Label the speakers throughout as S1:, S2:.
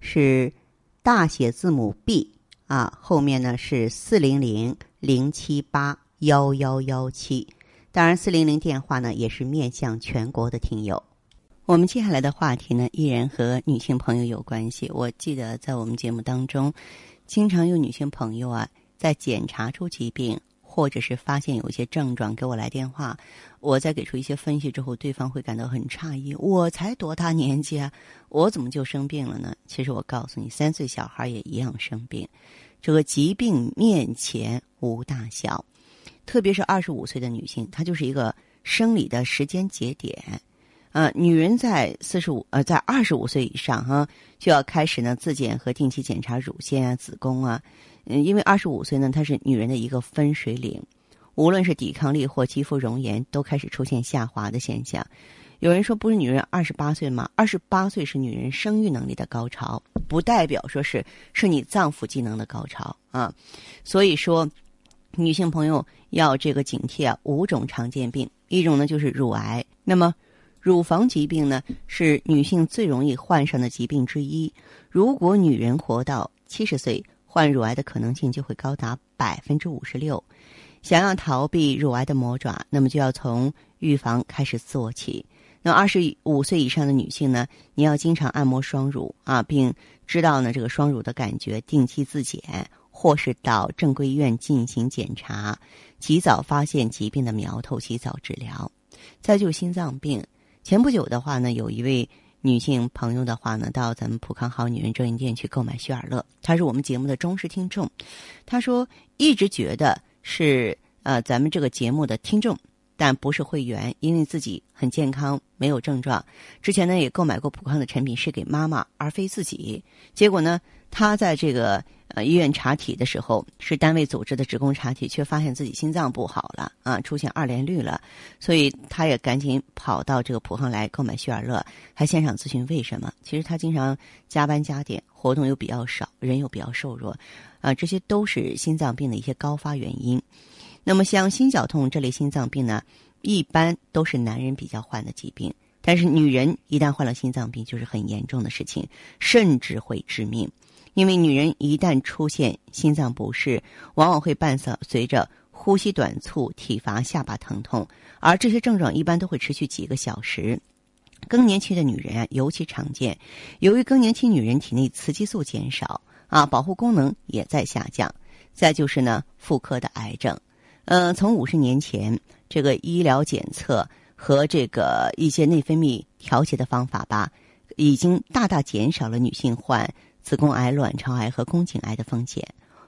S1: 是大写字母 B 啊，后面呢是四零零零七八幺幺幺七。当然，四零零电话呢也是面向全国的听友。我们接下来的话题呢，依然和女性朋友有关系。我记得在我们节目当中，经常有女性朋友啊，在检查出疾病或者是发现有一些症状给我来电话，我在给出一些分析之后，对方会感到很诧异：我才多大年纪啊，我怎么就生病了呢？其实我告诉你，三岁小孩也一样生病。这个疾病面前无大小，特别是二十五岁的女性，她就是一个生理的时间节点。呃，女人在四十五呃，在二十五岁以上哈，就要开始呢自检和定期检查乳腺啊、子宫啊。嗯，因为二十五岁呢，它是女人的一个分水岭，无论是抵抗力或肌肤容颜，都开始出现下滑的现象。有人说，不是女人二十八岁吗？二十八岁是女人生育能力的高潮，不代表说是是你脏腑机能的高潮啊。所以说，女性朋友要这个警惕啊，五种常见病，一种呢就是乳癌，那么。乳房疾病呢，是女性最容易患上的疾病之一。如果女人活到七十岁，患乳癌的可能性就会高达百分之五十六。想要逃避乳癌的魔爪，那么就要从预防开始做起。那二十五岁以上的女性呢，你要经常按摩双乳啊，并知道呢这个双乳的感觉，定期自检，或是到正规医院进行检查，及早发现疾病的苗头，及早治疗。再就心脏病。前不久的话呢，有一位女性朋友的话呢，到咱们普康好女人专营店去购买雪尔乐，她是我们节目的忠实听众。她说一直觉得是呃咱们这个节目的听众，但不是会员，因为自己很健康，没有症状。之前呢也购买过普康的产品，是给妈妈而非自己。结果呢，她在这个。呃，医院查体的时候是单位组织的职工查体，却发现自己心脏不好了啊，出现二联率了，所以他也赶紧跑到这个普康来购买血尔乐，还现场咨询为什么。其实他经常加班加点，活动又比较少，人又比较瘦弱，啊，这些都是心脏病的一些高发原因。那么像心绞痛这类心脏病呢，一般都是男人比较患的疾病，但是女人一旦患了心脏病，就是很严重的事情，甚至会致命。因为女人一旦出现心脏不适，往往会伴随随着呼吸短促、体乏、下巴疼痛，而这些症状一般都会持续几个小时。更年期的女人啊，尤其常见。由于更年期女人体内雌激素减少啊，保护功能也在下降。再就是呢，妇科的癌症。嗯，从五十年前，这个医疗检测和这个一些内分泌调节的方法吧，已经大大减少了女性患。子宫癌、卵巢癌和宫颈癌的风险，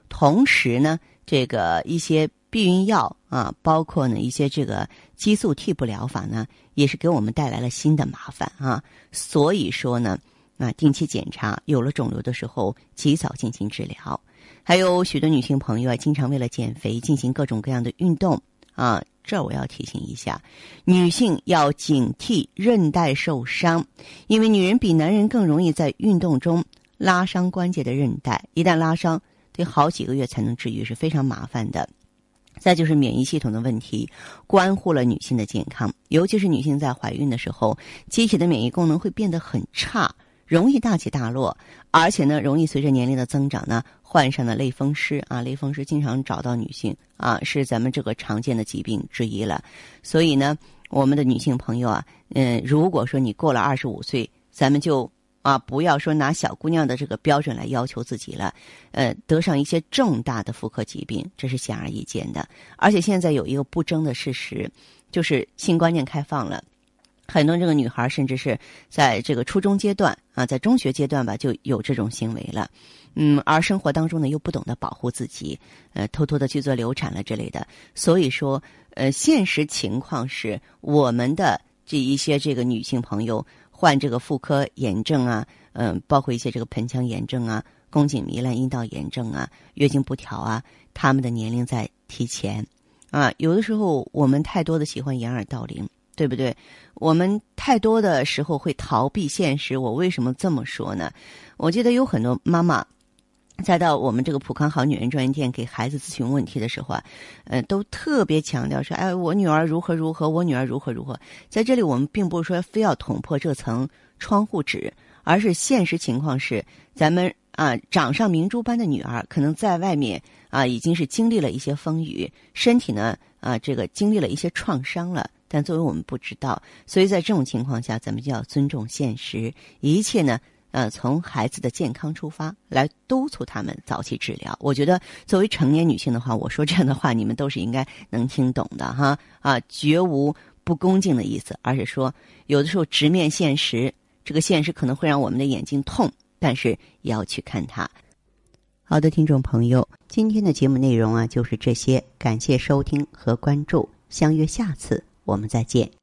S1: 同时呢，这个一些避孕药啊，包括呢一些这个激素替补疗法呢，也是给我们带来了新的麻烦啊。所以说呢，啊，定期检查，有了肿瘤的时候，及早进行治疗。还有许多女性朋友啊，经常为了减肥进行各种各样的运动啊。这我要提醒一下，女性要警惕韧带受伤，因为女人比男人更容易在运动中。拉伤关节的韧带，一旦拉伤，得好几个月才能治愈，是非常麻烦的。再就是免疫系统的问题，关乎了女性的健康，尤其是女性在怀孕的时候，机体的免疫功能会变得很差，容易大起大落，而且呢，容易随着年龄的增长呢，患上了类风湿啊，类风湿经常找到女性啊，是咱们这个常见的疾病之一了。所以呢，我们的女性朋友啊，嗯，如果说你过了二十五岁，咱们就。啊，不要说拿小姑娘的这个标准来要求自己了，呃，得上一些重大的妇科疾病，这是显而易见的。而且现在有一个不争的事实，就是性观念开放了，很多这个女孩甚至是在这个初中阶段啊，在中学阶段吧就有这种行为了，嗯，而生活当中呢又不懂得保护自己，呃，偷偷的去做流产了之类的。所以说，呃，现实情况是我们的这一些这个女性朋友。患这个妇科炎症啊，嗯，包括一些这个盆腔炎症啊、宫颈糜烂、阴道炎症啊、月经不调啊，他们的年龄在提前啊。有的时候我们太多的喜欢掩耳盗铃，对不对？我们太多的时候会逃避现实。我为什么这么说呢？我记得有很多妈妈。再到我们这个普康好女人专营店给孩子咨询问题的时候啊，呃，都特别强调说，哎，我女儿如何如何，我女儿如何如何。在这里，我们并不是说非要捅破这层窗户纸，而是现实情况是，咱们啊掌上明珠般的女儿，可能在外面啊已经是经历了一些风雨，身体呢啊这个经历了一些创伤了，但作为我们不知道，所以在这种情况下，咱们就要尊重现实，一切呢。呃，从孩子的健康出发来督促他们早期治疗。我觉得作为成年女性的话，我说这样的话，你们都是应该能听懂的哈啊，绝无不恭敬的意思，而是说有的时候直面现实，这个现实可能会让我们的眼睛痛，但是也要去看它。好的，听众朋友，今天的节目内容啊就是这些，感谢收听和关注，相约下次我们再见。